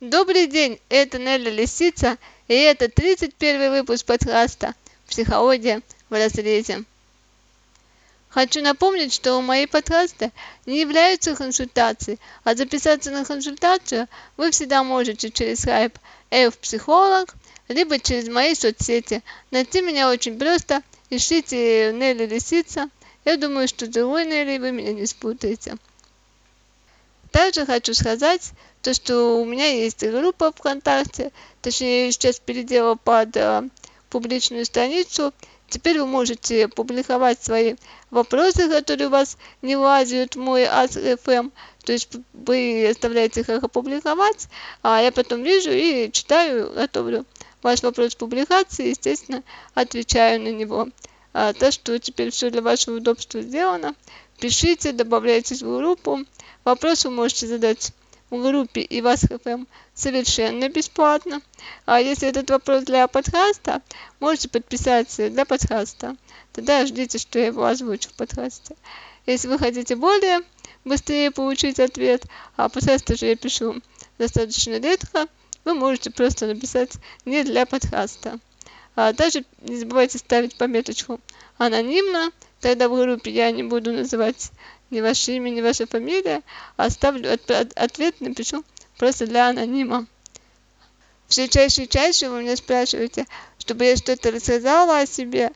Добрый день, это Нелли Лисица, и это 31 выпуск подкаста «Психология в разрезе». Хочу напомнить, что мои подкасты не являются консультацией, а записаться на консультацию вы всегда можете через скайп F-психолог, либо через мои соцсети. Найти меня очень просто, ищите Нелли Лисица. Я думаю, что другой Нелли вы меня не спутаете. Также хочу сказать, то, что у меня есть группа ВКонтакте, точнее, сейчас переделала под э, публичную страницу. Теперь вы можете публиковать свои вопросы, которые у вас не влазят в мой АСФМ. То есть вы оставляете их опубликовать, а я потом вижу и читаю, готовлю ваш вопрос публикации, естественно, отвечаю на него. А, то, что теперь все для вашего удобства сделано. Пишите, добавляйтесь в группу. Вопрос вы можете задать в группе и вас ХФМ совершенно бесплатно. А если этот вопрос для подкаста, можете подписаться для подкаста. Тогда ждите, что я его озвучу в подкасте. Если вы хотите более быстрее получить ответ, а подкаст же я пишу достаточно редко, вы можете просто написать не для подкаста. А также не забывайте ставить пометочку анонимно, тогда в группе я не буду называть ни ваше имя, ни ваша фамилия, оставлю от, от, ответ, напишу просто для анонима. Все чаще и чаще вы меня спрашиваете, чтобы я что-то рассказала о себе,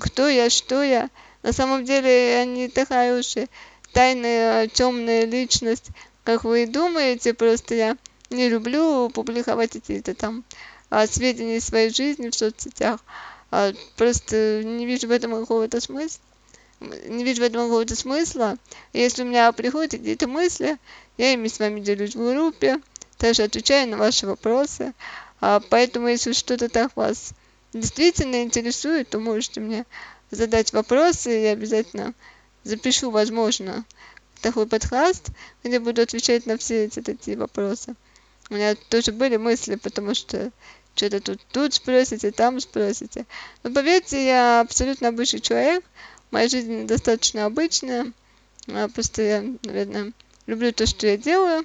кто я, что я. На самом деле я не такая уж и тайная, темная личность, как вы думаете, просто я не люблю публиковать какие-то там а, сведения из своей жизни в соцсетях. А, просто не вижу в этом какого-то смысла не вижу в этом какого-то смысла. Если у меня приходят какие-то мысли, я ими с вами делюсь в группе, также отвечаю на ваши вопросы. А, поэтому, если что-то так вас действительно интересует, то можете мне задать вопросы, и я обязательно запишу, возможно, такой подкаст, где буду отвечать на все эти такие вопросы. У меня тоже были мысли, потому что что-то тут, тут спросите, там спросите. Но поверьте, я абсолютно обычный человек, моя жизнь достаточно обычная. А, просто я, наверное, люблю то, что я делаю,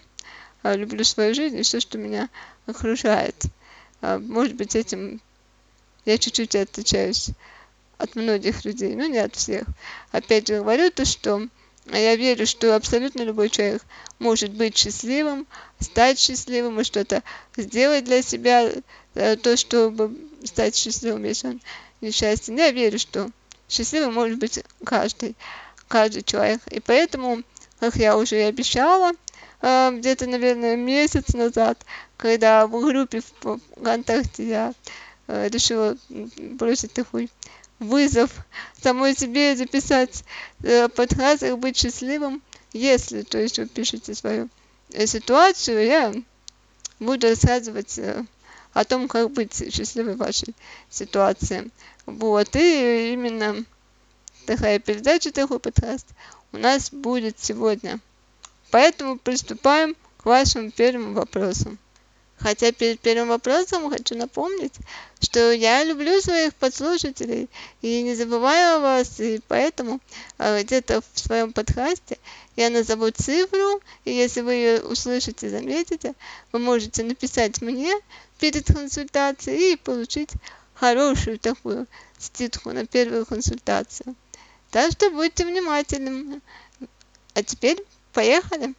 а, люблю свою жизнь и все, что меня окружает. А, может быть, этим я чуть-чуть отличаюсь от многих людей, но не от всех. Опять же говорю то, что я верю, что абсолютно любой человек может быть счастливым, стать счастливым и что-то сделать для себя, э, то, чтобы стать счастливым, если он несчастен. Я верю, что счастливым может быть каждый, каждый человек. И поэтому, как я уже и обещала, э, где-то, наверное, месяц назад, когда в группе в ВКонтакте я э, решила бросить такой вызов самой себе записать э, подкаст как быть счастливым, если, то есть вы пишете свою ситуацию, я буду рассказывать о том, как быть счастливой в вашей ситуации. Вот, и именно такая передача, такой подкаст у нас будет сегодня. Поэтому приступаем к вашему первому вопросу. Хотя перед первым вопросом хочу напомнить, что я люблю своих подслушателей и не забываю о вас, и поэтому э, где-то в своем подкасте я назову цифру, и если вы ее услышите, заметите, вы можете написать мне перед консультацией и получить хорошую такую скидку на первую консультацию. Так что будьте внимательны. А теперь поехали.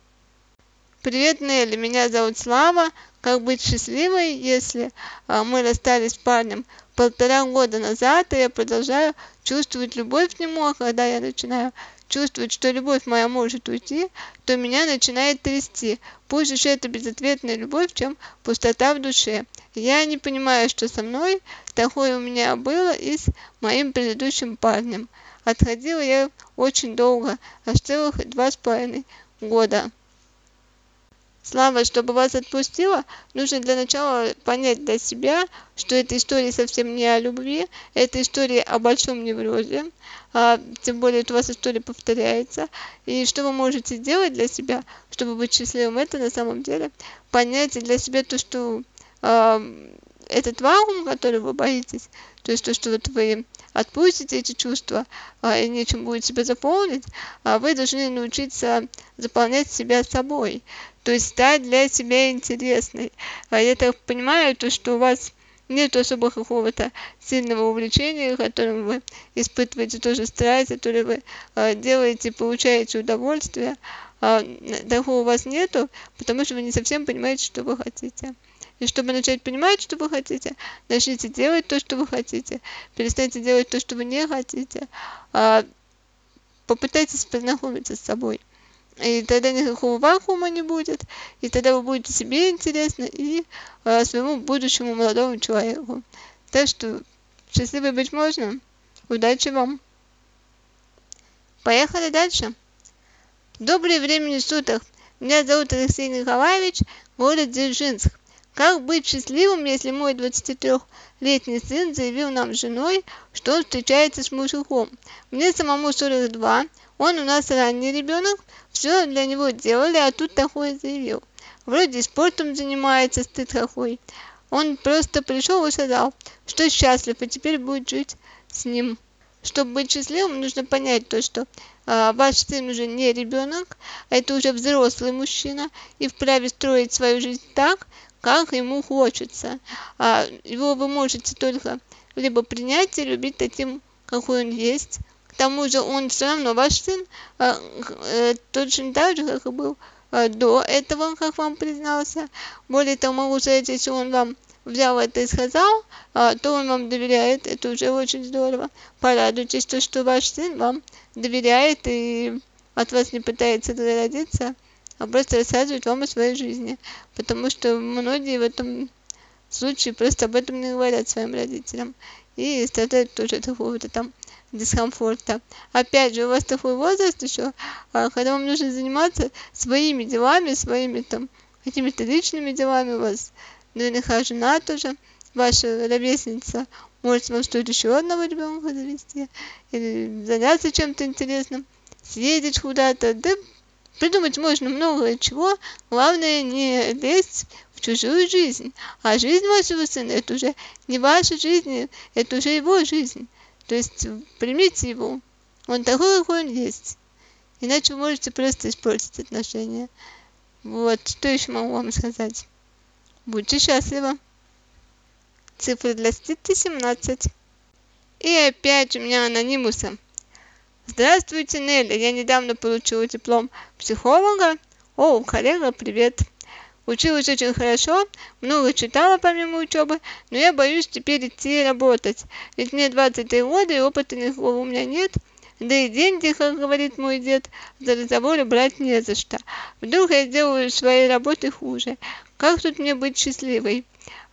Привет, Нелли, меня зовут Слава. Как быть счастливой, если а, мы расстались с парнем полтора года назад, и я продолжаю чувствовать любовь к нему, а когда я начинаю чувствовать, что любовь моя может уйти, то меня начинает трясти. Пусть уж это безответная любовь, чем пустота в душе. Я не понимаю, что со мной. Такое у меня было и с моим предыдущим парнем. Отходила я очень долго, аж целых два с половиной года. Слава, чтобы вас отпустила, нужно для начала понять для себя, что эта история совсем не о любви, это история о большом неврозе, тем более у вас история повторяется. И что вы можете сделать для себя, чтобы быть счастливым, это на самом деле понять для себя то, что а, этот вакуум, который вы боитесь, то есть то, что вот вы отпустите эти чувства а, и нечем будет себя заполнить, а вы должны научиться заполнять себя собой. то есть стать для себя интересной. А я так понимаю, то, что у вас нет особо какого-то сильного увлечения, которым вы испытываете тоже страсть, который вы э, делаете, получаете удовольствие, э, такого у вас нету, потому что вы не совсем понимаете, что вы хотите. И чтобы начать понимать, что вы хотите, начните делать то, что вы хотите. Перестаньте делать то, что вы не хотите. А, попытайтесь познакомиться с собой. И тогда никакого вакуума не будет, и тогда вы будете себе интересны и а, своему будущему молодому человеку. Так что счастливой быть можно. Удачи вам. Поехали дальше. Доброе времени суток. Меня зовут Алексей Николаевич, город Дзержинск. Как быть счастливым, если мой 23-летний сын заявил нам с женой, что он встречается с мужиком? Мне самому 42, он у нас ранний ребенок, все для него делали, а тут такое заявил. Вроде спортом занимается, стыд какой. Он просто пришел и сказал, что счастлив, и теперь будет жить с ним. Чтобы быть счастливым, нужно понять то, что а, ваш сын уже не ребенок, а это уже взрослый мужчина и вправе строить свою жизнь так, как ему хочется. А его вы можете только либо принять и любить таким, какой он есть. Тому же он все равно ваш сын а, э, точно так же, как и был а, до этого, как вам признался. Более того, сказать, если он вам взял это и сказал, а, то он вам доверяет, это уже очень здорово. Порадуйтесь, то, что ваш сын вам доверяет и от вас не пытается родиться а просто рассказывают вам о своей жизни. Потому что многие в этом случае просто об этом не говорят своим родителям. И страдают тоже от какого-то там дискомфорта. Опять же, у вас такой возраст еще, а, когда вам нужно заниматься своими делами, своими там какими-то личными делами у вас. Наверняка жена тоже, ваша ровесница, может вам стоит еще одного ребенка завести, или заняться чем-то интересным, съездить куда-то, да Придумать можно много чего, главное не лезть в чужую жизнь. А жизнь вашего сына это уже не ваша жизнь, это уже его жизнь. То есть примите его. Он такой, какой он есть. Иначе вы можете просто испортить отношения. Вот, что еще могу вам сказать? Будьте счастливы. Цифра для ститы 17. И опять у меня анонимуса. Здравствуйте, Нелли. Я недавно получила диплом психолога. О, коллега, привет. Училась очень хорошо, много читала помимо учебы, но я боюсь теперь идти работать. Ведь мне 23 года и опыта никакого у меня нет. Да и деньги, как говорит мой дед, за разговоры брать не за что. Вдруг я сделаю своей работы хуже. Как тут мне быть счастливой?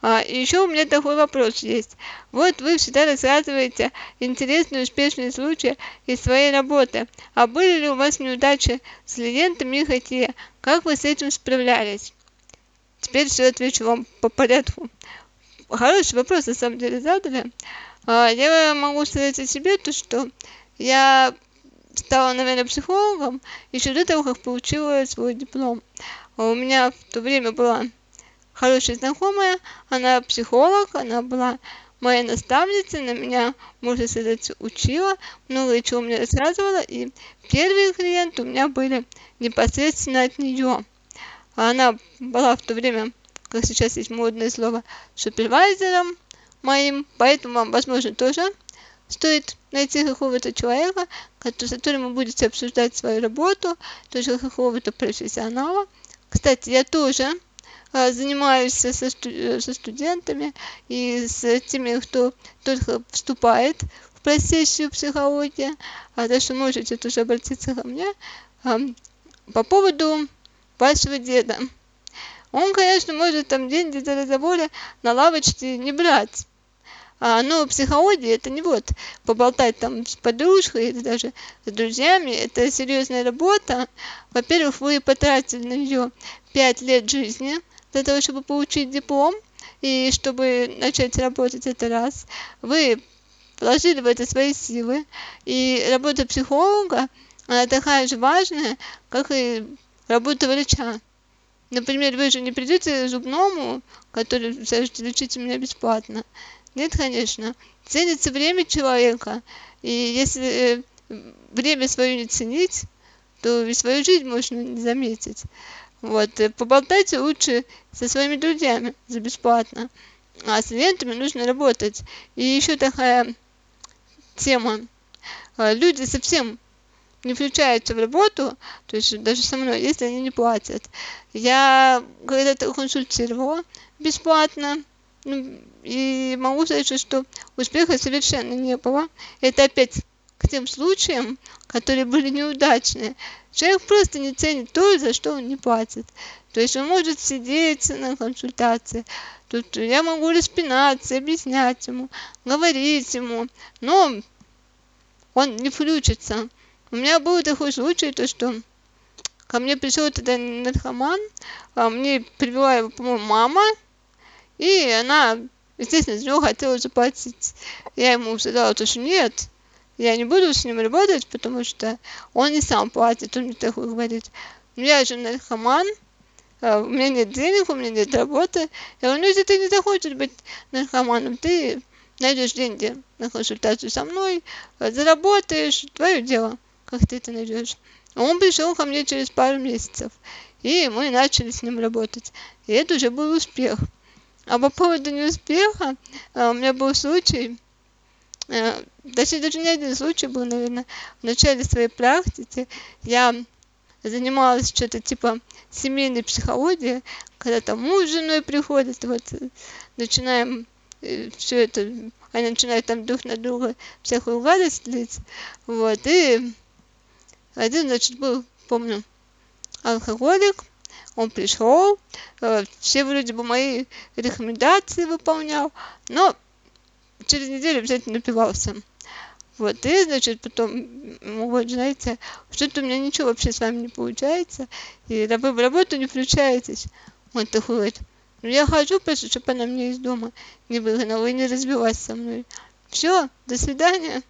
А, еще у меня такой вопрос есть. Вот вы всегда рассказываете интересные успешные случаи из своей работы. А были ли у вас неудачи с клиентами и какие? Как вы с этим справлялись? Теперь все отвечу вам по порядку. Хороший вопрос на самом деле задали. А, я могу сказать о себе то, что я стала, наверное, психологом еще до того, как получила свой диплом. У меня в то время была хорошая знакомая, она психолог, она была моя наставница, на меня, можно сказать, учила, много чего мне рассказывала, и первые клиенты у меня были непосредственно от нее. Она была в то время, как сейчас есть модное слово, супервайзером моим, поэтому вам, возможно, тоже стоит найти какого-то человека, с которым вы будете обсуждать свою работу, тоже какого-то профессионала. Кстати, я тоже а, занимаюсь со, со студентами и с теми, кто только вступает в профессию психологии, а что можете тоже обратиться ко мне а, по поводу вашего деда. Он, конечно, может там деньги за разговоры на лавочке не брать. А, но психология это не вот поболтать там с подружкой или даже с друзьями, это серьезная работа. Во-первых, вы потратили на нее пять лет жизни, для того, чтобы получить диплом и чтобы начать работать это раз. Вы вложили в это свои силы, и работа психолога, она такая же важная, как и работа врача. Например, вы же не придете зубному, который скажете, лечите меня бесплатно. Нет, конечно. Ценится время человека. И если э, время свое не ценить, то и свою жизнь можно не заметить. Вот, э, поболтайте лучше со своими друзьями за бесплатно. А с клиентами нужно работать. И еще такая тема. А, люди совсем не включаются в работу, то есть даже со мной, если они не платят. Я когда-то консультировала бесплатно, ну, и могу сказать, что успеха совершенно не было. Это опять к тем случаям, которые были неудачные. Человек просто не ценит то, за что он не платит. То есть он может сидеть на консультации, тут я могу распинаться, объяснять ему, говорить ему, но он не включится. У меня был такой случай, то что ко мне пришел тогда наркоман, а мне привела его, по-моему, мама, и она, естественно, за него хотела заплатить. Я ему сказала, то, что нет, я не буду с ним работать, потому что он не сам платит, он мне такой говорит. «Ну, я же наркоман, а, у меня нет денег, у меня нет работы. Я говорю, ну если ты не захочешь быть наркоманом, ты найдешь деньги на консультацию со мной, а, заработаешь, твое дело как ты это найдешь. Он пришел ко мне через пару месяцев, и мы начали с ним работать. И это уже был успех. А по поводу неуспеха, а, у меня был случай, а, точнее даже не один случай был, наверное, в начале своей практики. Я занималась что-то типа семейной психологии, когда там муж с женой приходит, вот начинаем э, все это, они начинают там друг на друга всякую гадость лить, вот, и один, значит, был, помню, алкоголик, он пришел, э, все вроде бы мои рекомендации выполнял, но через неделю обязательно напивался. Вот, и, значит, потом, вот, знаете, что-то у меня ничего вообще с вами не получается, и вы в работу не включаетесь. Он такой говорит, ну я хочу просто, чтобы она мне из дома не выгнала и не разбилась со мной. Все, до свидания.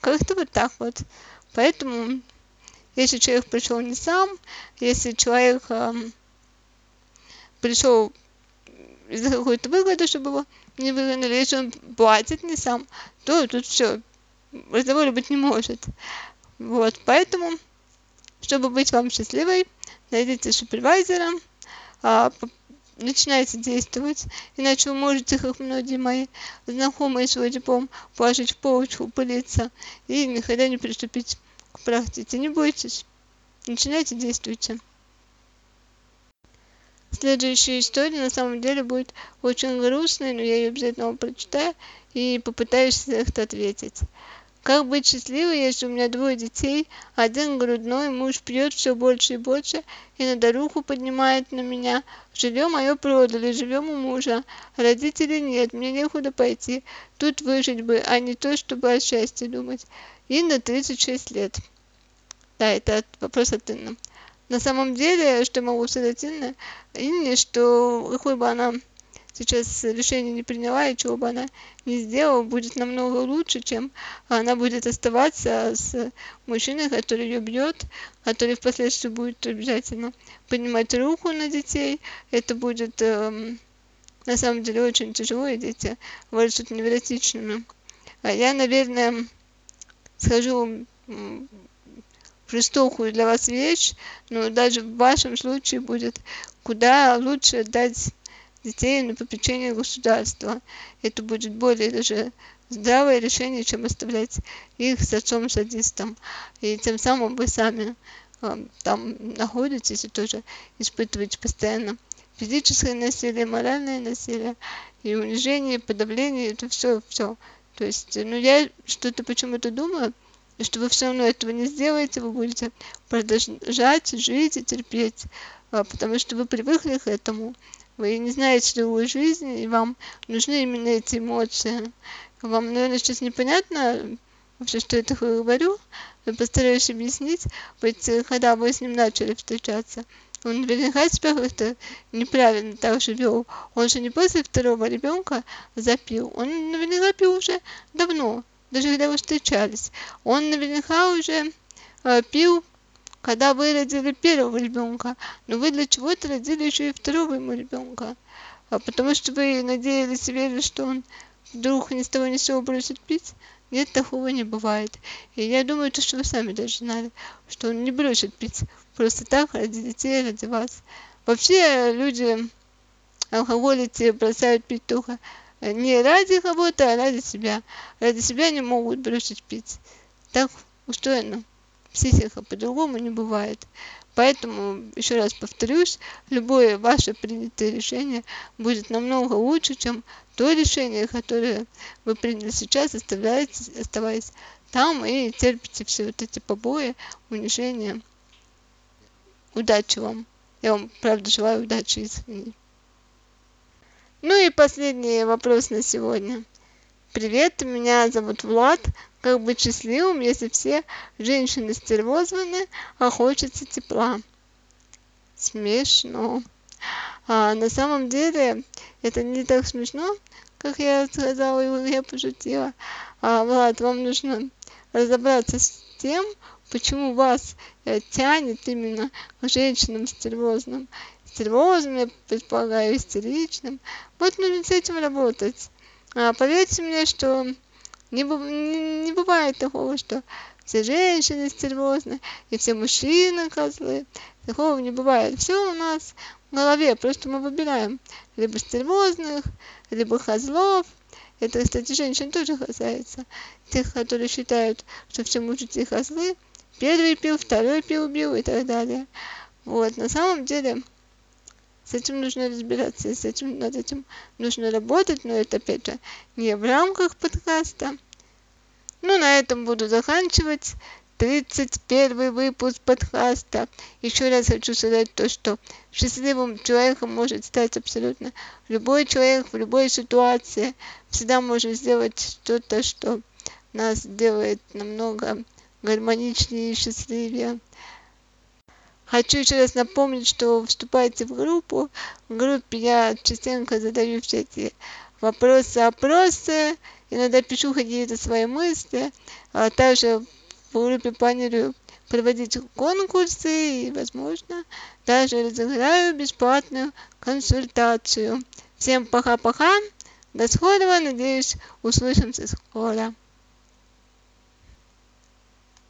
Как-то вот так вот. Поэтому, если человек пришел не сам, если человек э, пришел из-за какой-то выгоды, чтобы его не выгнали, если он платит не сам, то тут все, разговора быть не может. Вот, поэтому, чтобы быть вам счастливой, найдите супервайзера, а, начинайте действовать, иначе вы можете, как многие мои знакомые, свой диплом положить в полочку, пылиться и никогда не приступить к практике. Не бойтесь, начинайте, действуйте. Следующая история на самом деле будет очень грустной, но я ее обязательно вам прочитаю и попытаюсь как-то ответить. Как быть счастливой, если у меня двое детей, один грудной, муж пьет все больше и больше, и надо руку поднимает на меня. Жилье мое продали, живем у мужа. Родителей нет, мне некуда пойти. Тут выжить бы, а не то, чтобы о счастье думать. Инна, 36 лет. Да, это вопрос от Инны. На самом деле, что могу сказать Инне, Инне, что какой бы она сейчас решение не приняла и чего бы она не сделала, будет намного лучше, чем она будет оставаться с мужчиной, который ее бьет, который впоследствии будет обязательно поднимать руку на детей. Это будет э, на самом деле очень тяжело, и дети вырастут невротичными. А я, наверное, схожу в жестокую для вас вещь, но даже в вашем случае будет куда лучше дать детей на попечение государства. Это будет более даже здравое решение, чем оставлять их с отцом-садистом. И тем самым вы сами э, там находитесь и тоже испытываете постоянно физическое насилие, моральное насилие, и унижение, и подавление, это все, все. То есть, ну я что-то почему-то думаю, что вы все равно этого не сделаете, вы будете продолжать жить и терпеть, а, потому что вы привыкли к этому вы не знаете другую жизнь, и вам нужны именно эти эмоции. Вам, наверное, сейчас непонятно вообще, что я такое говорю, но постараюсь объяснить, ведь когда вы с ним начали встречаться, он наверняка себя как-то неправильно так же вел. Он же не после второго ребенка запил. Он наверняка пил уже давно, даже когда вы встречались. Он наверняка уже э, пил когда вы родили первого ребенка, но вы для чего-то родили еще и второго ему ребенка. А потому что вы надеялись и верили, что он вдруг ни с того ни с сего бросит пить. Нет, такого не бывает. И я думаю, то, что вы сами даже знали, что он не бросит пить просто так ради детей, ради вас. Вообще люди, алкоголики бросают пить только не ради кого-то, а ради себя. Ради себя не могут бросить пить. Так устроено. Психика по-другому не бывает. Поэтому, еще раз повторюсь, любое ваше принятое решение будет намного лучше, чем то решение, которое вы приняли сейчас, оставаясь там и терпите все вот эти побои, унижения. Удачи вам. Я вам, правда, желаю удачи и Ну и последний вопрос на сегодня. Привет, меня зовут Влад. Как быть счастливым, если все женщины стервозваны, а хочется тепла? Смешно. А на самом деле это не так смешно, как я сказала, я пошутила. А, Влад, вам нужно разобраться с тем, почему вас э, тянет именно к женщинам стервозным. Стервозным, я предполагаю, истеричным. Вот нужно с этим работать. А, поверьте мне, что не, не, бывает такого, что все женщины стервозны и все мужчины козлы. Такого не бывает. Все у нас в голове, просто мы выбираем либо стервозных, либо козлов. Это, кстати, женщин тоже касается. Тех, которые считают, что все мужики козлы. Первый пил, второй пил, бил и так далее. Вот, на самом деле, с этим нужно разбираться, с этим, над этим нужно работать, но это опять же не в рамках подкаста. Ну, на этом буду заканчивать. 31 выпуск подкаста. Еще раз хочу сказать то, что счастливым человеком может стать абсолютно любой человек в любой ситуации. Всегда можно сделать что-то, что нас делает намного гармоничнее и счастливее. Хочу еще раз напомнить, что вступайте в группу. В группе я частенько задаю всякие вопросы, опросы. Иногда пишу какие-то свои мысли. А также в группе планирую проводить конкурсы и, возможно, даже разыграю бесплатную консультацию. Всем пока-пока. До скорого. Надеюсь, услышимся скоро.